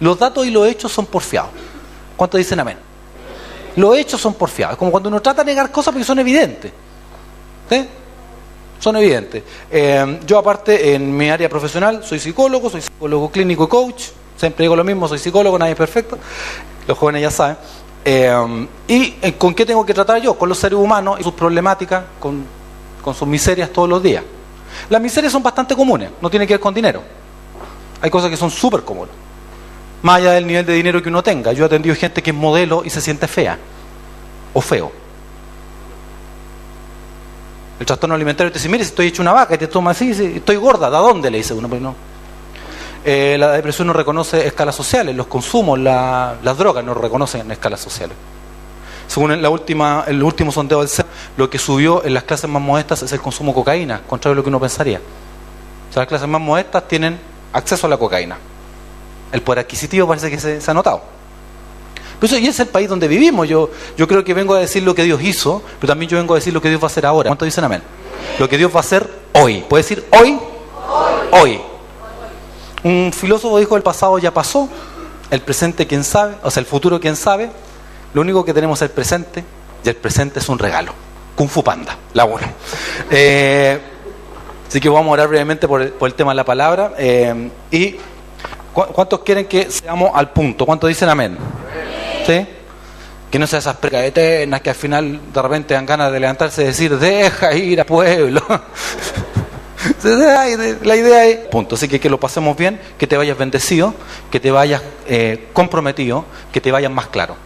Los datos y los hechos son porfiados. ¿Cuántos dicen amén? Los hechos son porfiados. Es como cuando uno trata de negar cosas porque son evidentes. ¿Sí? Son evidentes. Eh, yo aparte, en mi área profesional, soy psicólogo, soy psicólogo clínico y coach. Siempre digo lo mismo, soy psicólogo, nadie es perfecto. Los jóvenes ya saben. Eh, ¿Y eh, con qué tengo que tratar yo? Con los seres humanos y sus problemáticas, con, con sus miserias todos los días. Las miserias son bastante comunes, no tiene que ver con dinero. Hay cosas que son súper comunes. Más allá del nivel de dinero que uno tenga. Yo he atendido gente que es modelo y se siente fea o feo. El trastorno alimentario te dice, mire, si estoy hecho una vaca y te toma así, estoy gorda, ¿de dónde? Le dice uno, pero no. Eh, la depresión no reconoce escalas sociales, los consumos, las drogas no reconocen escalas sociales. Según la última, el último sondeo del CEP, lo que subió en las clases más modestas es el consumo de cocaína, contrario a lo que uno pensaría. O sea, las clases más modestas tienen acceso a la cocaína. El poder adquisitivo parece que se, ha notado. Eso, y es el país donde vivimos. Yo, yo creo que vengo a decir lo que Dios hizo, pero también yo vengo a decir lo que Dios va a hacer ahora. ¿Cuántos dicen amén? Lo que Dios va a hacer hoy. ¿Puede decir hoy? Hoy. Un filósofo dijo el pasado ya pasó, el presente quién sabe, o sea, el futuro quién sabe. Lo único que tenemos es el presente y el presente es un regalo. Kung Fu Panda, la buena. Eh, así que vamos a orar brevemente por el, por el tema de la palabra. Eh, y ¿cuántos quieren que seamos al punto? ¿Cuántos dicen amén? ¿Sí? Que no sea esas precas eternas que al final de repente dan ganas de levantarse y decir, deja ir a pueblo. La idea es, punto. Así que que lo pasemos bien, que te vayas bendecido, que te vayas eh, comprometido, que te vayas más claro.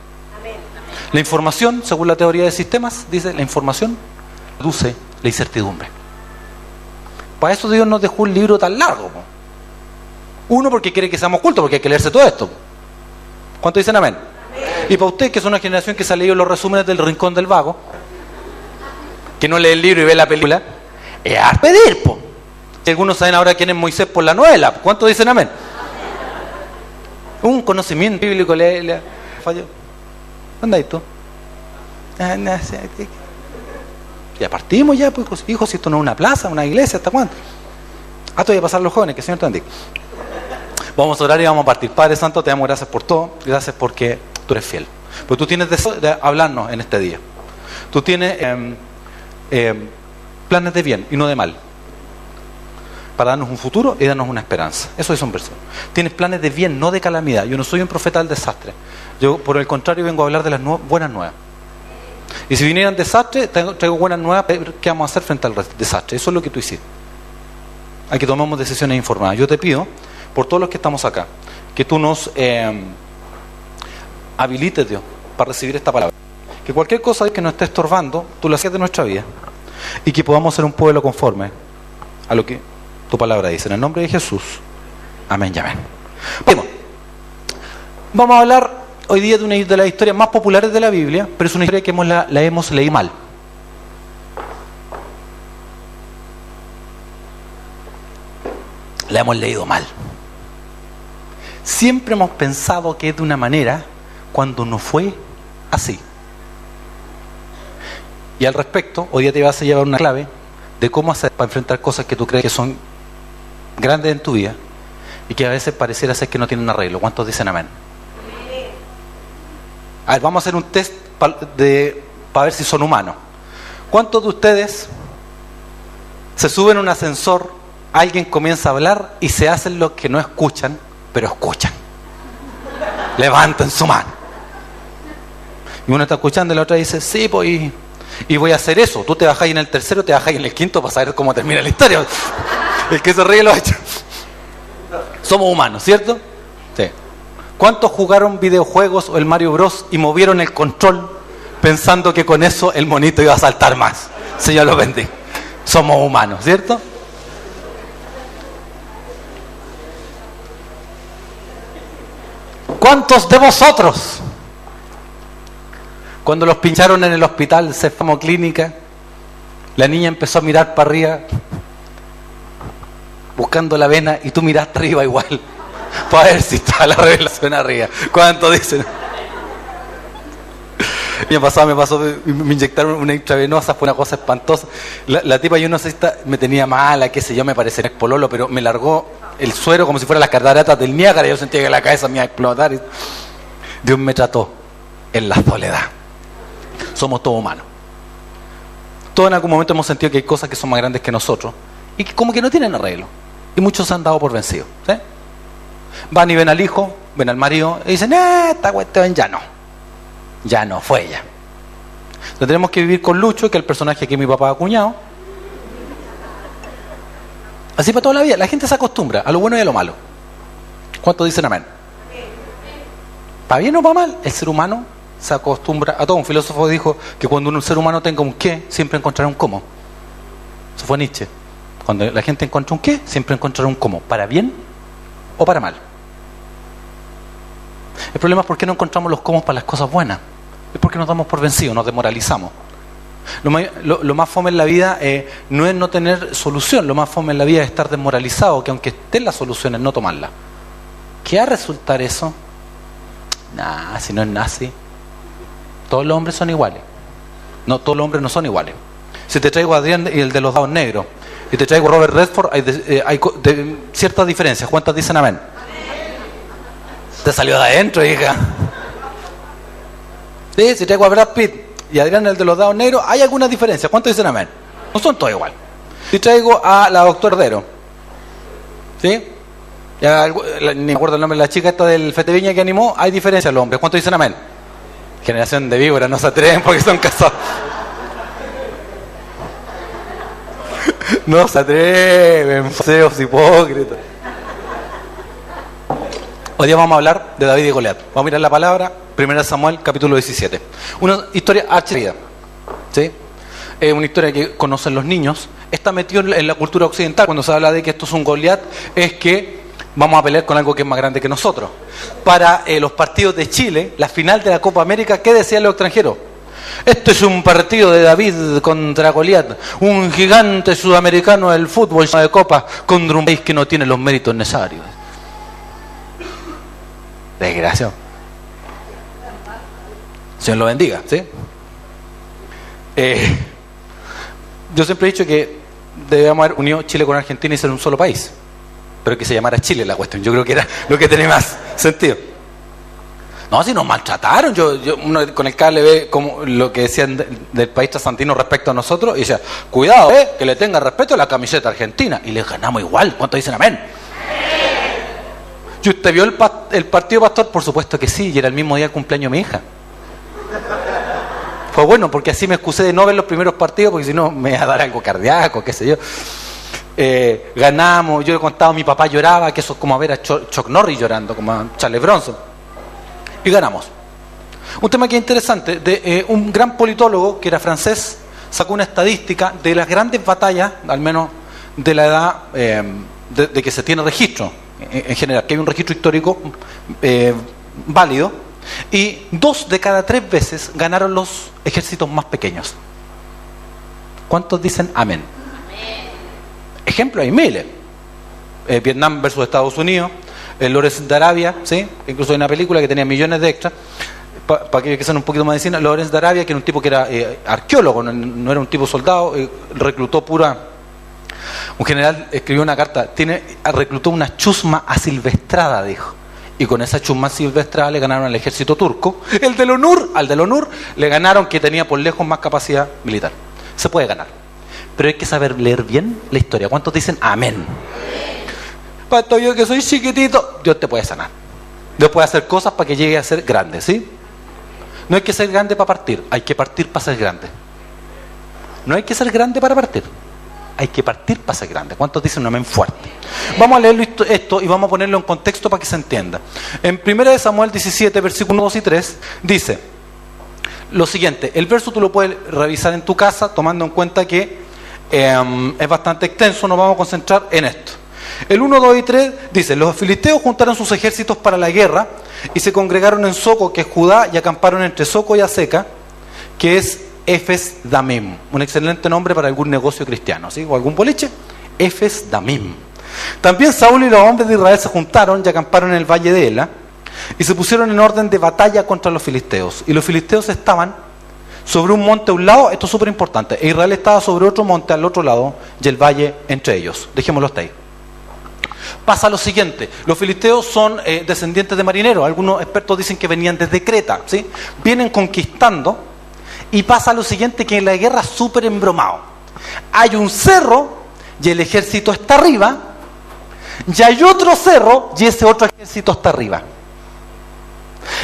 La información, según la teoría de sistemas, dice, la información reduce la incertidumbre. Para eso Dios nos dejó un libro tan largo. Uno, porque quiere que seamos cultos, porque hay que leerse todo esto. ¿Cuánto dicen amén? Y para usted, que es una generación que se ha leído los resúmenes del Rincón del Vago, que no lee el libro y ve la película, es a pedir, po. Algunos saben ahora quién es Moisés por la novela. ¿Cuánto dicen amén? Un conocimiento bíblico le, le falló. ¿Dónde hay tú? Ah, ya partimos ya, pues, hijos, si esto no es una plaza, una iglesia, ¿hasta cuánto? Ah, todavía pasar los jóvenes, que el Señor te bendiga. Vamos a orar y vamos a partir. Padre Santo, te damos gracias por todo. Gracias porque tú eres fiel. Porque tú tienes deseo de hablarnos en este día. Tú tienes eh, eh, planes de bien y no de mal. Para darnos un futuro y darnos una esperanza. Eso es un verso. Tienes planes de bien, no de calamidad. Yo no soy un profeta del desastre. Yo, por el contrario, vengo a hablar de las buenas nuevas. Y si vinieran desastres, traigo buenas nuevas. ¿Qué vamos a hacer frente al desastre? Eso es lo que tú hiciste. Hay que tomamos decisiones informadas. Yo te pido por todos los que estamos acá, que tú nos eh, habilites, Dios, para recibir esta palabra. Que cualquier cosa que nos esté estorbando, tú la haces de nuestra vida. Y que podamos ser un pueblo conforme a lo que tu palabra dice. En el nombre de Jesús. Amén y amén. Bueno, vamos a hablar hoy día de una de las historias más populares de la Biblia, pero es una historia que la, la hemos leído mal. La hemos leído mal. Siempre hemos pensado que es de una manera cuando no fue así. Y al respecto, hoy día te vas a llevar una clave de cómo hacer para enfrentar cosas que tú crees que son grandes en tu vida y que a veces pareciera ser que no tienen arreglo. ¿Cuántos dicen amén? A ver, vamos a hacer un test para ver si son humanos. ¿Cuántos de ustedes se suben a un ascensor, alguien comienza a hablar y se hacen lo que no escuchan, pero escuchan? Levanten su mano. Y uno está escuchando y la otra dice, sí, pues, y, y voy a hacer eso. Tú te bajáis en el tercero, te bajáis en el quinto para saber cómo termina la historia. El que se ríe lo ha hecho. Somos humanos, ¿cierto? Sí. ¿Cuántos jugaron videojuegos o el Mario Bros y movieron el control pensando que con eso el monito iba a saltar más? Señor lo bendiga. Somos humanos, ¿cierto? ¿Cuántos de vosotros, cuando los pincharon en el hospital Cefamo Clínica, la niña empezó a mirar para arriba, buscando la vena, y tú miraste arriba igual, para ver si está la revelación arriba? ¿Cuántos dicen? Año pasado me pasó, me inyectaron una intravenosa, fue una cosa espantosa. La, tipa, yo no sé está- me tenía mala, qué sé yo, me parecía pololo, pero me largó el suero como si fuera las cataratas del Niágara. Yo sentía que la cabeza me iba a explotar. Dios me trató en la soledad. Somos todos humanos. Todos en algún momento hemos sentido que hay cosas que son más grandes que nosotros y que como que no tienen arreglo. Y muchos se han dado por vencidos. Van y ven al hijo, ven al marido y dicen, "Eh, esta cuestión ya no. Ya no, fue ella. Entonces tenemos que vivir con Lucho, que es el personaje que mi papá ha acuñado. Así para toda la vida. La gente se acostumbra a lo bueno y a lo malo. ¿Cuántos dicen amén? Para bien o para mal, el ser humano se acostumbra a todo. Un filósofo dijo que cuando un ser humano tenga un qué, siempre encontrará un cómo. Eso fue Nietzsche. Cuando la gente encuentra un qué, siempre encontrará un cómo. Para bien o para mal. El problema es por qué no encontramos los cómo para las cosas buenas. Es porque nos damos por vencidos, nos demoralizamos. Lo más, lo- lo más fome en la vida eh, no es no tener solución, lo más fome en la vida es estar desmoralizado, que aunque estén las soluciones, no tomarlas. ¿Qué va a resultar eso? Nah, si no es nazi. Todos los hombres son iguales. No, todos los hombres no son iguales. Si te traigo a Adrián y el de los dados negros, y te traigo a Robert Redford, hay, de- eh, hay co- de- ciertas diferencias. ¿Cuántas dicen amén? Te salió de adentro, hija. Sí, si traigo a Brad Pitt y Adrián el de los dados negros, hay alguna diferencia. ¿Cuántos dicen amén? No son todos igual. Si traigo a la doctor Dero, ¿sí? Ni me acuerdo el nombre de la chica esta del Fete Viña que animó, hay diferencia los hombres. ¿Cuántos dicen amén? Generación de víboras, no se atreven porque son casados. No se atreven, feos hipócritas. Hoy día vamos a hablar de David y Goliat. Vamos a mirar la palabra, 1 Samuel, capítulo 17. Una historia archivida. ¿sí? Una historia que conocen los niños. Está metido en la- cultura occidental. Cuando se habla de que esto es un Goliat, es que vamos a pelear con algo que es más grande que nosotros. Para eh, los partidos de Chile, la final de la Copa América, ¿qué decían los extranjeros? Este es un partido de David contra Goliat, un gigante sudamericano del fútbol de copas contra un país que no tiene los méritos necesarios. Desgraciado. Señor lo bendiga, ¿sí? Eh, yo siempre he dicho que debíamos haber unido Chile con Argentina y ser un solo país. Pero que se llamara Chile la cuestión. Yo creo que era lo que tenía más sentido. No, si nos maltrataron. Yo, yo uno con el cable ve como lo que decían de- del país trasantino respecto a nosotros y decía, cuidado, eh, que le tenga respeto a la camiseta argentina. Y les ganamos igual. ¿Cuántos dicen amén? ¿Y usted vio el, el partido pastor? Por supuesto que sí, y era el mismo día del cumpleaños de mi hija. Fue bueno, porque así me excusé de no ver los primeros partidos, porque si no me iba a dar algo cardíaco, qué sé yo. Eh, ganamos, yo he contado, mi papá lloraba, que eso es como ver a Chuck Norris llorando, como a Charles Bronson. Y ganamos. Un tema que es interesante, de eh, un gran politólogo que era francés, sacó una estadística de las grandes batallas, al menos de la edad eh, de, que se tiene registro en, en general, que hay un registro histórico eh, válido, y dos de cada tres veces ganaron los ejércitos más pequeños. ¿Cuántos dicen amén? Ejemplo hay miles. Eh, Vietnam versus Estados Unidos, el Lawrence de Arabia, ¿sí? incluso hay una película que tenía millones de extras, para aquellos que sean un poquito más de cine, Lawrence de Arabia, que era un tipo que era eh, arqueólogo, no, no era un tipo soldado, eh, reclutó pura... Un general escribió una carta, tiene, reclutó una chusma asilvestrada, dijo. Y con esa chusma asilvestrada le ganaron al ejército turco. El del ONUR, al del ONUR, le ganaron que tenía por lejos más capacidad militar. Se puede ganar. Pero hay que saber leer bien la historia. ¿Cuántos dicen amén? Pato, yo que soy chiquitito, Dios te puede sanar. Dios puede hacer cosas para que llegue a ser grande, ¿sí? No hay que ser grande para partir, hay que partir para ser grande. No hay que ser grande para partir, hay que partir para ser grande. ¿Cuántos dicen un amén fuerte? Vamos a leer esto, y vamos a ponerlo en contexto para que se entienda. En 1 Samuel 17, versículos 2 y 3, dice lo siguiente, el verso tú lo puedes revisar en tu casa tomando en cuenta que eh, es bastante extenso, nos vamos a concentrar en esto. El 1, 2 y 3 dice, los filisteos juntaron sus ejércitos para la guerra y se congregaron en Soco, que es Judá, y acamparon entre Soco y Aseca, que es Efes Damim, un excelente nombre para algún negocio cristiano, ¿sí? o algún boliche, Efes Damim. También Saúl y los hombres de Israel se juntaron y acamparon en el valle de Ela y se pusieron en orden de batalla contra los filisteos. Y los filisteos estaban sobre un monte a un lado, esto es súper importante, e Israel estaba sobre otro monte al otro lado y el valle entre ellos. Dejémoslo hasta ahí. Pasa lo siguiente, los filisteos son eh, descendientes de marineros, algunos expertos dicen que venían desde Creta, ¿sí? vienen conquistando y pasa lo siguiente que en la guerra súper embromado. Hay un cerro y el ejército está arriba, y hay otro cerro y ese otro ejército está arriba.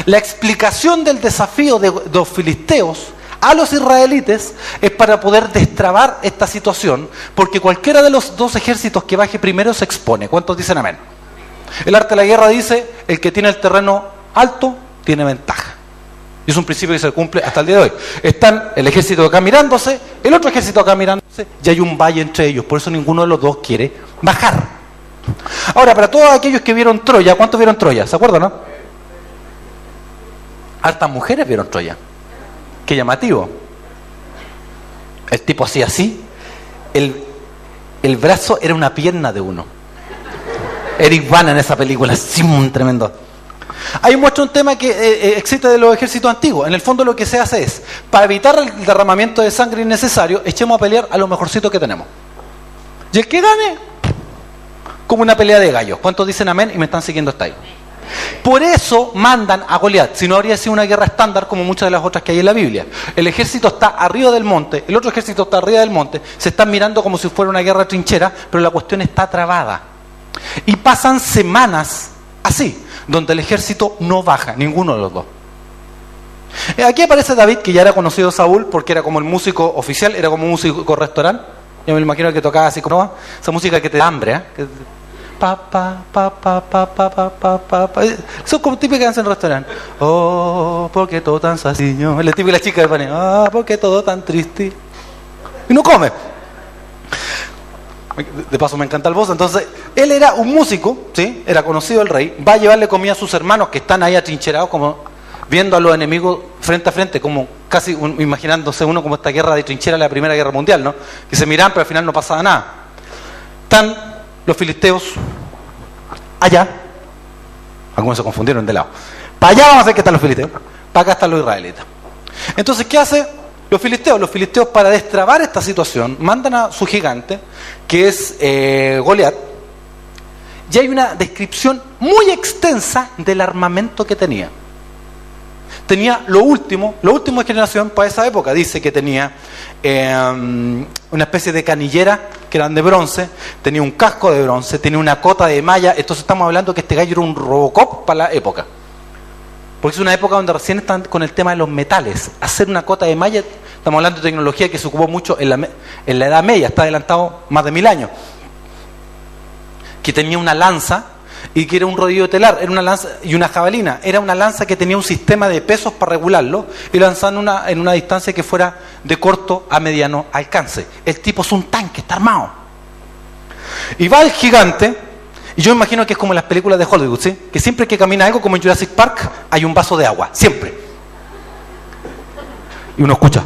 La explicación del desafío de los filisteos a los israelites es para poder destrabar esta situación, porque cualquiera de los dos ejércitos que baje primero se expone. ¿Cuántos dicen amén? El arte de la guerra dice, el que tiene el terreno alto tiene ventaja. Y es un principio que se cumple hasta el día de hoy. Están el ejército acá mirándose, el otro ejército acá mirándose, y hay un valle entre ellos. Por eso ninguno de los dos quiere bajar. Ahora, para todos aquellos que vieron Troya, ¿cuántos vieron Troya? ¿Se acuerdan, no? Hartas mujeres vieron Troya. Qué llamativo. El tipo hacía así, el, el brazo era una pierna de uno. Eric Bana en esa película, sí, un tremendo. Ahí muestra un tema que eh, eh, existe de los ejércitos antiguos. En el fondo lo que se hace es, para evitar el derramamiento de sangre innecesario, echemos a pelear a lo mejorcito que tenemos. Y el que gane, como una pelea de gallos. ¿Cuántos dicen amén y me están siguiendo hasta ahí? Por eso mandan a Goliat, si no habría sido una guerra estándar como muchas de las otras que hay en la Biblia. El ejército está arriba del monte, el otro ejército está arriba del monte, se están mirando como si fuera una guerra trinchera, pero la cuestión está trabada. Y pasan semanas así, donde el ejército no baja, ninguno de los dos. Eh, aquí aparece David, que ya era conocido Saúl, porque era como el músico oficial, era como un músico restaurante. Yo me imagino que tocaba así como esa música que te da hambre, ¿eh? pa, pa, pa, pa, pa, pa, pa, pa, pa, Son como típicas en restaurante. Oh, porque todo tan típico la chica que pone, ah, porque todo tan triste. Y no come. De paso me encanta el voz. Entonces, él era un músico, ¿sí? Era conocido el rey. Va a llevarle comida a sus hermanos que están ahí atrincherados, como viendo a los enemigos frente a frente, como casi imaginándose uno como esta guerra de trinchera de la Primera Guerra Mundial, ¿no? Que se miran, pero al final no pasaba nada. Están los filisteos allá. Algunos se confundieron de lado. Para allá vamos a ver qué están los filisteos. Para acá están los israelitas. Entonces, ¿qué hace los filisteos? Los filisteos para destrabar esta situación mandan a su gigante, que es eh, Goliat, y hay una descripción muy extensa del armamento que tenía. Tenía lo último, lo último de generación para esa época. Dice que tenía eh, una especie de canillera que eran de bronce, tenía un casco de bronce, tenía una cota de malla. Entonces estamos hablando que este gallo era un Robocop para la época. Porque es una época donde recién están con el tema de los metales. Hacer una cota de malla, estamos hablando de tecnología que se ocupó mucho en la, en la Edad Media, está adelantado más de mil años. Que tenía una lanza y que era un rodillo telar, era una lanza y una jabalina, era una lanza que tenía un sistema de pesos para regularlo y lanzar en una, en una distancia que fuera de corto a mediano alcance. El tipo es un tanque, está armado. Y va el gigante, y yo imagino que es como en las películas de Hollywood, ¿sí? que siempre que camina algo como en Jurassic Park hay un vaso de agua, siempre. Y uno escucha.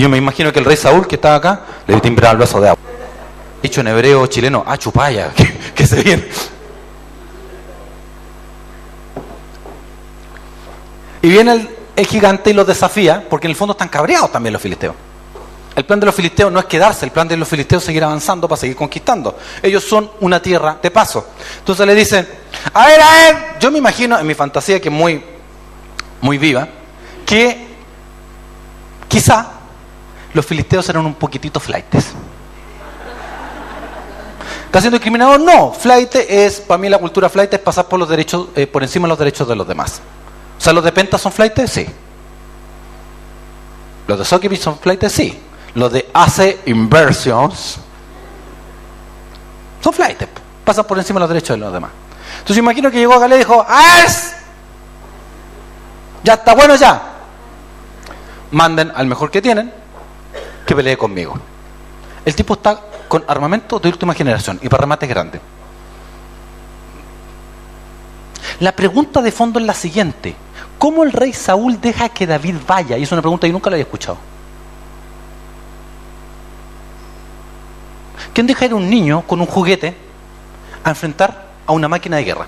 Yo me imagino que el rey Saúl que estaba acá le dio timbrar el vaso de agua. Dicho en hebreo chileno, ah, chupaya, que, se viene. Y viene el, gigante y los desafía, porque en el fondo están cabreados también los filisteos. El plan de los filisteos no es quedarse, el plan de los filisteos es seguir avanzando para seguir conquistando. Ellos son una tierra de paso. Entonces le dicen, a ver, a ver, yo me imagino en mi fantasía que es muy, muy viva, que quizá los filisteos eran un poquitito flightes. ¿Está siendo discriminado? No. Flight es, para mí la cultura flight es pasar por los derechos, eh, por encima de los derechos de los demás. O sea, los de Penta son flightes, sí. Los de Sokivich son flightes, sí. Los de AC Inversions son flightes, pasan por encima de los derechos de los demás. Entonces imagino que llegó acá y dijo, ¡As! Ya está bueno ya. Manden al mejor que tienen que pelee conmigo. El tipo está con armamento de última generación y para remates grandes. La pregunta de fondo es la siguiente. ¿Cómo el rey Saúl deja que David vaya? Y es una pregunta que nunca la había escuchado. ¿Quién deja ir a un niño con un juguete a enfrentar a una máquina de guerra?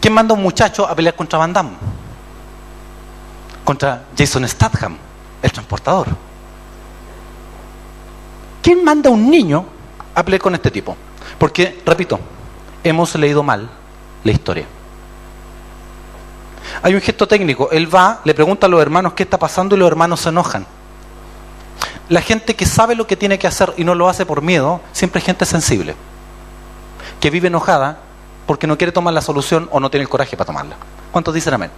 ¿Quién manda a un muchacho a pelear contra Van Damme? Contra Jason Statham, el transportador. ¿Quién manda a un niño a pelear con este tipo? Porque, repito, hemos leído mal la historia. Hay un gesto técnico. Él va, le pregunta a los hermanos qué está pasando y los hermanos se enojan. La gente que sabe lo que tiene que hacer y no lo hace por miedo, siempre es gente sensible. Que vive enojada porque no quiere tomar la solución o no tiene el coraje para tomarla. ¿Cuántos dicen amén?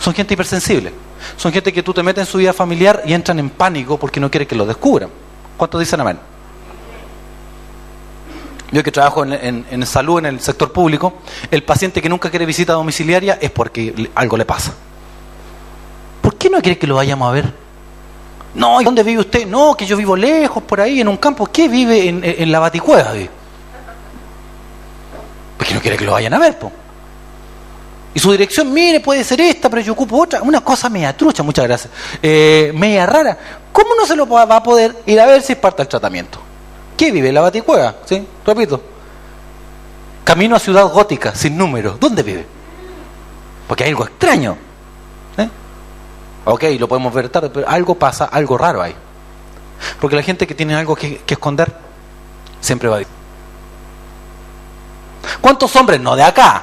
Son gente hipersensible. Son gente que tú te metes en su vida familiar y entran en pánico porque no quiere que lo descubran. ¿Cuántos dicen amén? Yo que trabajo en, salud, en el sector público, el paciente que nunca quiere visita domiciliaria es porque algo le pasa. ¿Por qué no quiere que lo vayamos a ver? No, ¿y dónde vive usted? No, que yo vivo lejos, por ahí, en un campo. ¿Qué vive en, la baticueva? Porque no quiere que lo vayan a ver, po. Y su dirección, mire, puede ser esta, pero yo ocupo otra. Una cosa media trucha, muchas gracias. Eh, media rara. ¿Cómo no se lo va a poder ir a ver si es parte del tratamiento? ¿Qué vive? La Baticueva, ¿sí? Repito. Camino a Ciudad Gótica, sin número. ¿Dónde vive? Porque hay algo extraño. Ok, lo podemos ver tarde, pero algo pasa, algo raro hay. Porque la gente que tiene algo que, esconder, siempre va a decir. ¿Cuántos hombres, no de acá,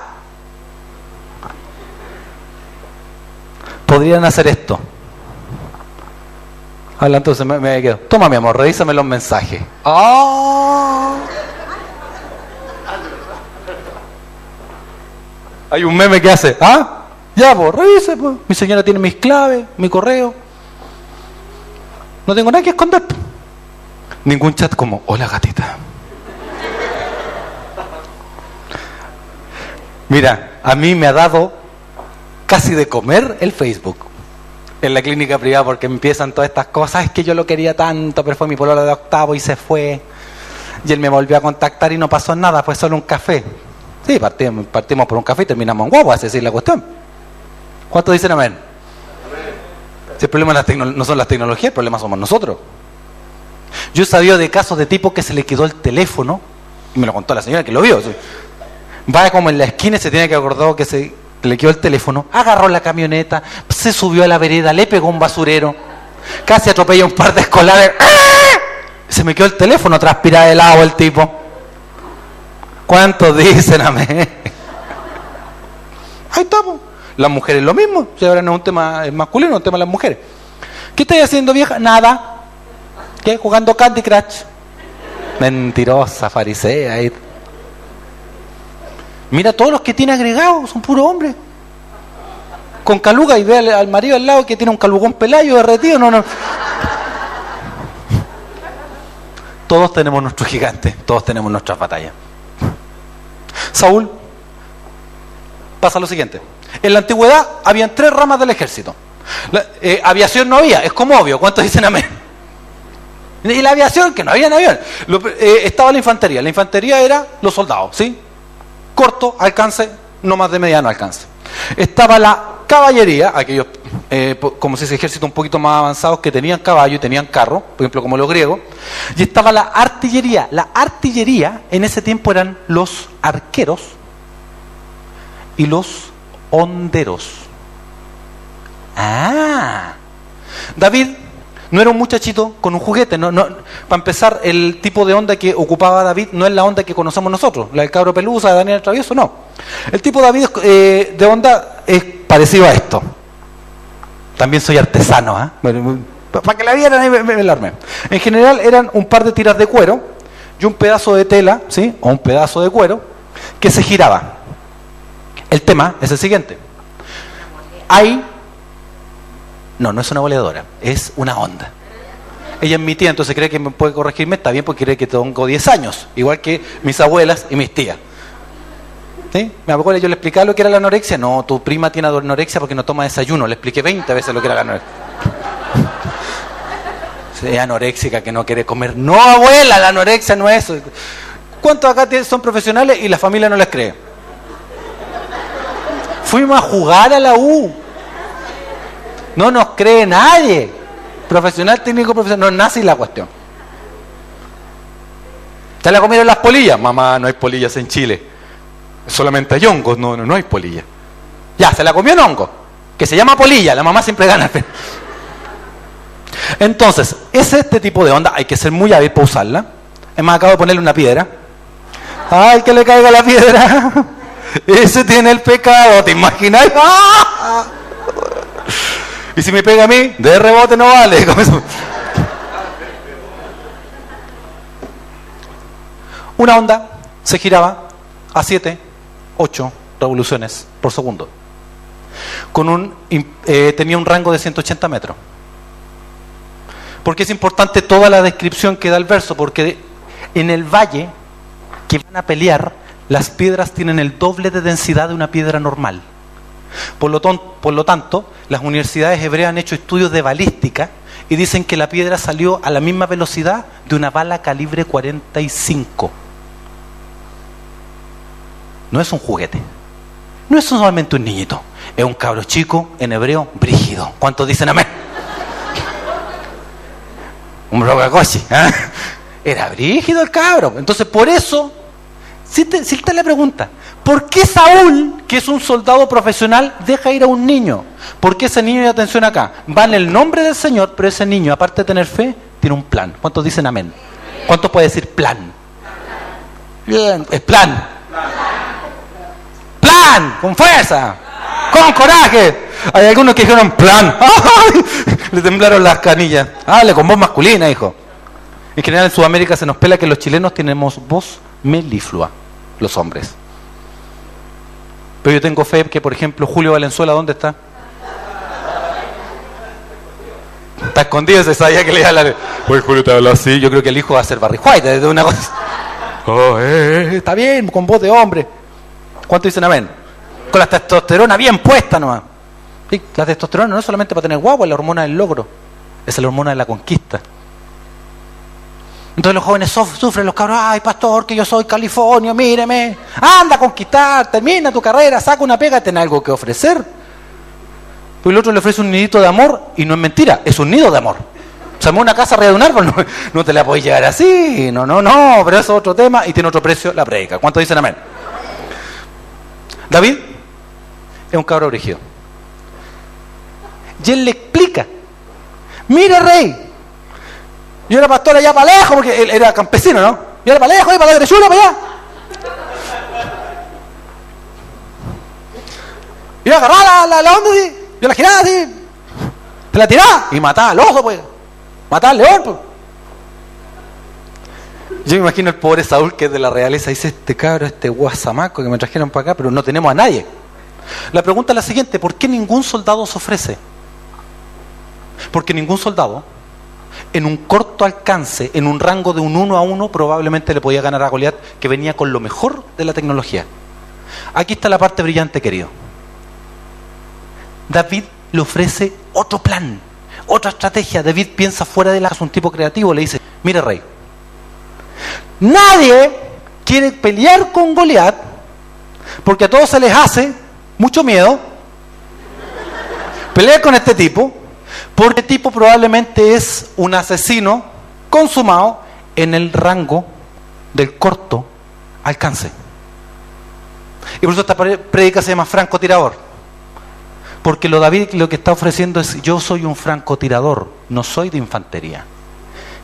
podrían hacer esto? Habla entonces, me, quedo. Toma, mi amor, revísame los mensajes. ¡Ah! Hay un meme que hace, ¿ah? Ya, pues, revise, pues. Mi señora tiene mis claves, mi correo. No tengo nada que esconder. Ningún chat como, hola gatita. Mira, a mí me ha dado casi de comer el Facebook en la clínica privada porque empiezan todas estas cosas. Es que yo lo quería tanto, pero fue mi pololo de octavo y se fue. Y él me volvió a contactar y no pasó nada, fue solo un café. Sí, partimos, partimos por un café y terminamos en guagua, es decir, la cuestión. ¿Cuántos dicen amén? Si el problema no son las tecnologías, el problema somos nosotros. Yo he sabido de casos de tipo que se le quedó el teléfono, y me lo contó la señora que lo vio. Va como en la esquina y se tiene que acordar que se le quedó el teléfono, agarró la camioneta, se subió a la vereda, le pegó un basurero, casi atropella un par de escolares. ¡Ah! Se me quedó el teléfono transpirado de helado el tipo. ¿Cuántos dicen amén? Las mujeres lo mismo. Si ahora no es un tema masculino, es un tema de las mujeres. ¿Qué estáis haciendo, vieja? Nada. ¿Qué? Jugando Candy Crush. Mentirosa, farisea. Mira todos los que tiene agregados, son puro hombre. Con caluga y ve al, marido al lado que tiene un calugón pelayo derretido, no. Todos tenemos nuestro gigante, todos tenemos nuestras batallas. Saúl, pasa lo siguiente. En la antigüedad habían tres ramas del ejército. Eh, aviación no había, es como obvio. ¿Cuántos dicen amén? Y la aviación, que no había avión. Eh, estaba la infantería. La infantería era los soldados, ¿sí? corto alcance, no más de mediano alcance. Estaba la caballería, aquellos, eh, como si ese ejército un poquito más avanzados que tenían caballo y tenían carro, por ejemplo como los griegos, y estaba la artillería. La artillería en ese tiempo eran los arqueros y los honderos. Ah, David no era un muchachito con un juguete. No, no, para empezar, el tipo de onda que ocupaba David no es la onda que conocemos nosotros, la del cabro pelusa, de Daniel Travieso, no. El tipo de David eh, de onda es parecido a esto. También soy artesano, ¿ah? para que la vieran ahí me, En general eran un par de tiras de cuero y un pedazo de tela, ¿sí? O un pedazo de cuero que se giraba. El tema es el siguiente. Hay no, no es una boleadora, es una onda. Ella es mi tía, entonces cree que me puede corregirme, está bien porque cree que tengo 10 años, igual que mis abuelas y mis tías. ¿Sí? Me acuerdo yo le explicaba lo que era la anorexia. No, tu prima tiene anorexia porque no toma desayuno. Le expliqué 20 veces lo que era la anorexia. Es anoréxica que no quiere comer. No, abuela, la anorexia no es eso. ¿Cuántos acá son profesionales y la familia no les cree? Fuimos a jugar a la U. No nos cree nadie. Profesional, técnico, profesional. No nace la cuestión. ¿Se la comieron las polillas? Mamá, no hay polillas en Chile. Solamente hay hongos, no, no, no hay polilla. Ya, se la comió un hongo, que se llama polilla, la mamá siempre gana. Entonces, es este tipo de onda, hay que ser muy hábil para usarla. Es más, acabo de ponerle una piedra. ¡Ay, que le caiga la piedra! Ese tiene el pecado, ¿te imaginas? ¡Ah! Y si me pega a mí, de rebote no vale. Una onda se giraba a 7, 8 revoluciones por segundo. Con un, eh, tenía un rango de 180 metros. Porque es importante toda la descripción que da el verso, porque en el valle que van a pelear, las piedras tienen el doble de densidad de una piedra normal. Por lo, tanto, las universidades hebreas han hecho estudios de balística y dicen que la piedra salió a la misma velocidad de una bala calibre 45. No es un juguete. No es solamente un niñito. Es un cabro chico, en hebreo, brígido. ¿Cuántos dicen amén? un brocacochi. ¿eh? Era brígido el cabro. Entonces, por eso, si te, si te le pregunta, ¿por qué Saúl, que es un soldado profesional, deja ir a un niño? ¿Por qué ese niño, y atención acá, va en el nombre del Señor, pero ese niño, aparte de tener fe, tiene un plan? ¿Cuántos dicen amén? ¿Cuántos puede decir plan? Bien, es plan. Plan, con fuerza, con coraje. Hay algunos que dijeron plan. Le temblaron las canillas. Hable con voz masculina, hijo. En general en Sudamérica se nos pela que los chilenos tenemos voz meliflua, los hombres. Pero yo tengo fe que, por ejemplo, Julio Valenzuela, ¿dónde está? Está escondido, se sabía que le iba a. Pues Julio te habló así. Yo creo que el hijo va a ser Barry White, de una cosa. Oh, eh, eh, está bien, con voz de hombre. ¿Cuánto dicen amén? Con la testosterona bien puesta nomás. la testosterona no es solamente para tener guapo, es la hormona del logro. Es la hormona de la conquista. Entonces los jóvenes sufren, los cabros, ay pastor, que yo soy California, míreme, anda a conquistar, termina tu carrera, saca una pega, ten algo que ofrecer. Pues el otro le ofrece un nidito de amor y no es mentira, es un nido de amor. O sea, una casa arriba de un árbol, no, te la puedes llevar así, no, no, no, pero eso es otro tema y tiene otro precio la predica. ¿Cuántos dicen amén? David es un cabro origen. Y él le explica, mire rey, yo era pastor allá para lejos, porque era campesino, ¿no? Yo era para lejos, para la derechura, para allá. Yo agarraba la, la, onda así, yo la giraba así, te la tiraba y mataba al oso, pues. Mataba al león, pues. Yo me imagino el pobre Saúl que es de la realeza, dice este cabro, este guasamaco que me trajeron para acá, pero no tenemos a nadie. La pregunta es la siguiente, ¿por qué ningún soldado se ofrece? Porque ningún soldado en un corto alcance, en un rango de un uno a uno, probablemente le podía ganar a Goliat, que venía con lo mejor de la tecnología. Aquí está la parte brillante, querido. David le ofrece otro plan, otra estrategia. David piensa fuera de la es un tipo creativo, le dice, mire rey, nadie quiere pelear con Goliat porque a todos se les hace mucho miedo pelear con este tipo porque tipo probablemente es un asesino consumado en el rango del corto alcance. Y por eso esta predica se llama francotirador. Porque lo David lo que está ofreciendo es yo soy un francotirador, no soy de infantería.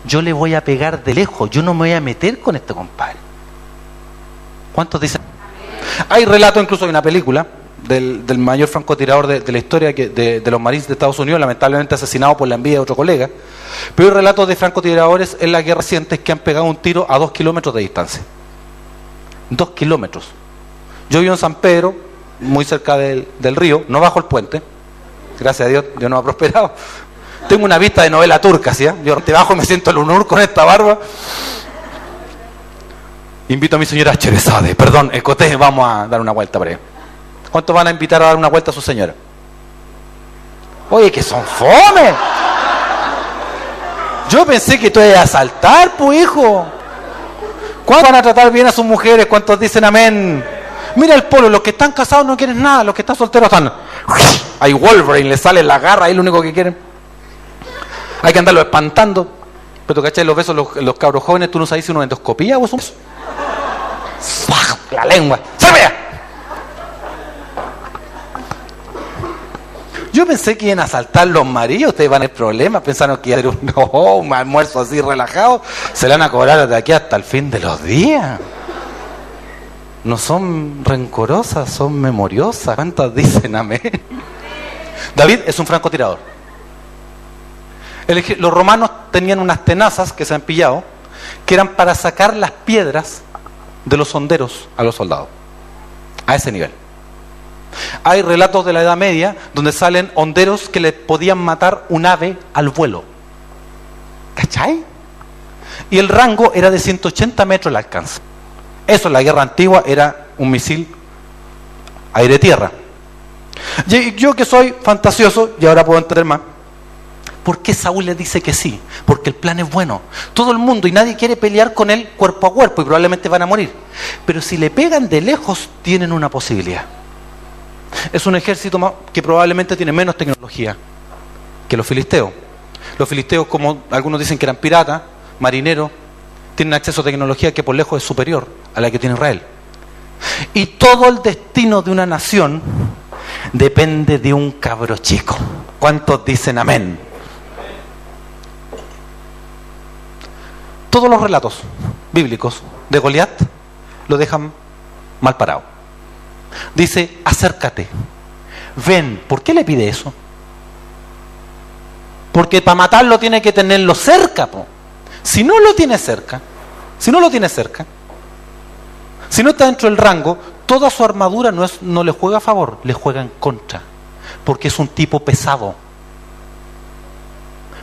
Yo le voy a pegar de lejos, yo no me voy a meter con este compadre. ¿Cuántos dicen? Hay relato incluso de una película del, mayor francotirador de, la historia de, los marines de Estados Unidos, lamentablemente asesinado por la envidia de otro colega. Pero hay relatos de francotiradores en la guerra reciente que han pegado un tiro a dos kilómetros de distancia. Dos kilómetros. Yo vivo en San Pedro, muy cerca del, río, no bajo el puente. Gracias a Dios, Dios no ha prosperado. Tengo una vista de novela turca, ¿sí? Yo te bajo y me siento el honor con esta barba. Invito a mi señora Cherezade, perdón, escoté, vamos a dar una vuelta para ¿Cuántos van a invitar a dar una vuelta a su señora? Oye, que son fome. Yo pensé que tú ibas a saltar, pues hijo. ¿Cuántos van a tratar bien a sus mujeres? ¿Cuántos dicen amén? Mira el polo, los que están casados no quieren nada, los que están solteros están. Hay Wolverine, le sale la garra, ahí lo único que quieren. Hay que andarlo espantando. Pero tú cachai los besos, los, cabros jóvenes, tú no sabes si uno endoscopía o es un La lengua. ¡Se vea! Yo pensé que iban a saltar los maridos, ustedes van a tener problemas, pensaron que iba a ser un, no, un almuerzo así relajado. Se le van a cobrar de aquí hasta el fin de los días. No son rencorosas, son memoriosas. ¿Cuántas dicen amén? David es un francotirador. Los romanos tenían unas tenazas que se han pillado, que eran para sacar las piedras de los honderos a los soldados. A ese nivel. Hay relatos de la Edad Media donde salen honderos que le podían matar un ave al vuelo. ¿Cachai? Y el rango era de 180 metros el alcance. Eso en la guerra antigua era un misil aire-tierra. Yo que soy fantasioso, y ahora puedo entender más, ¿por qué Saúl le dice que sí? Porque el plan es bueno. Todo el mundo y nadie quiere pelear con él cuerpo a cuerpo y probablemente van a morir. Pero si le pegan de lejos, tienen una posibilidad. Es un ejército que probablemente tiene menos tecnología que los filisteos. Los filisteos, como algunos dicen que eran piratas, marineros, tienen acceso a tecnología que por lejos es superior a la que tiene Israel. Y todo el destino de una nación depende de un cabro chico. ¿Cuántos dicen amén? Todos los relatos bíblicos de Goliat lo dejan mal parado. Dice, acércate, ven. ¿Por qué le pide eso? Porque para matarlo tiene que tenerlo cerca. po. Si no lo tiene cerca, si no lo tiene cerca, si no está dentro del rango, toda su armadura no, es, no le juega a favor, le juega en contra. Porque es un tipo pesado.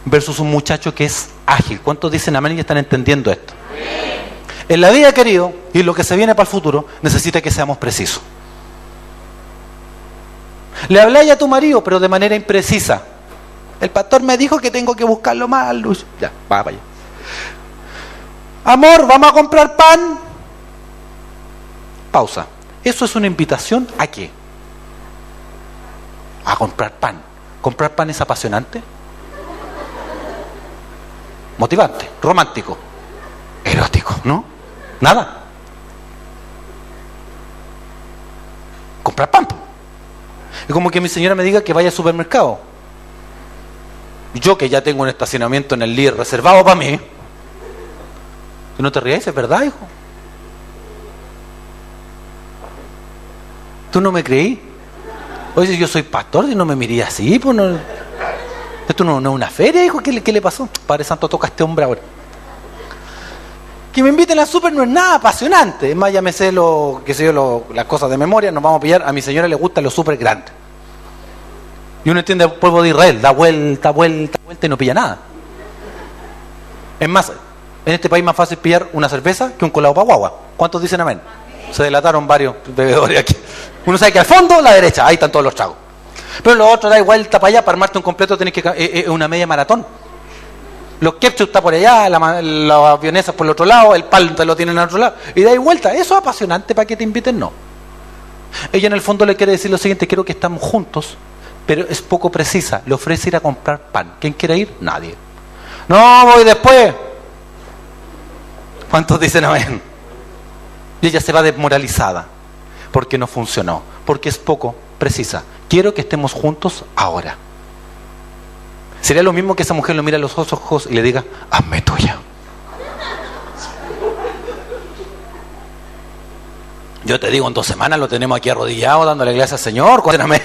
Versus un muchacho que es ágil. ¿Cuántos dicen amén y están entendiendo esto? En la vida, querido, y lo que se viene para el futuro, necesita que seamos precisos. Le habláis a tu marido, pero de manera imprecisa. El pastor me dijo que tengo que buscarlo más, Luz. Ya, va para allá. Amor, ¿vamos a comprar pan? Pausa. ¿Eso es una invitación a qué? A comprar pan. ¿Comprar pan es apasionante? Motivante, romántico, erótico, ¿no? Nada. Comprar pan. Es como que mi señora me diga que vaya al supermercado. Yo que ya tengo un estacionamiento en el líder reservado para mí. Que no te ríes, es verdad, hijo. ¿Tú no me creí? Oye, yo soy pastor y no me mirí así, pues no. Esto no, no es una feria, hijo. ¿Qué qué le pasó? Padre Santo, toca a este hombre ahora. Que me inviten al súper no es nada apasionante. Es más, ya me sé lo, qué sé yo, lo- las cosas de memoria, nos vamos a pillar. A mi señora le gustan los súper grandes. Y uno entiende el pueblo de Israel, da vuelta, vuelta, vuelta y no pilla nada. Es más, en este país es más fácil pillar una cerveza que un colado para guagua. ¿Cuántos dicen amén? Se delataron varios bebedores aquí. Uno sabe que al fondo, la derecha, ahí están todos los tragos. Pero los otros da vuelta para allá, para armarte un completo tenés que... ca- eh, eh, una media maratón. Los ketchup está por allá, la, avionesas por el otro lado, el te lo tienen al otro lado. Y da vuelta. Eso es apasionante para que te inviten, no. Ella en el fondo le quiere decir lo siguiente, quiero que estamos juntos, pero es poco precisa. Le ofrece ir a comprar pan. ¿Quién quiere ir? Nadie. No, voy después. ¿Cuántos dicen amén? Y ella se va desmoralizada porque no funcionó, porque es poco precisa. Quiero que estemos juntos ahora. Sería lo mismo que esa mujer lo mira a los ojos y le diga, hazme tuya. Yo te digo, en dos semanas lo tenemos aquí arrodillado dándole gracias al Señor. Cuéntame.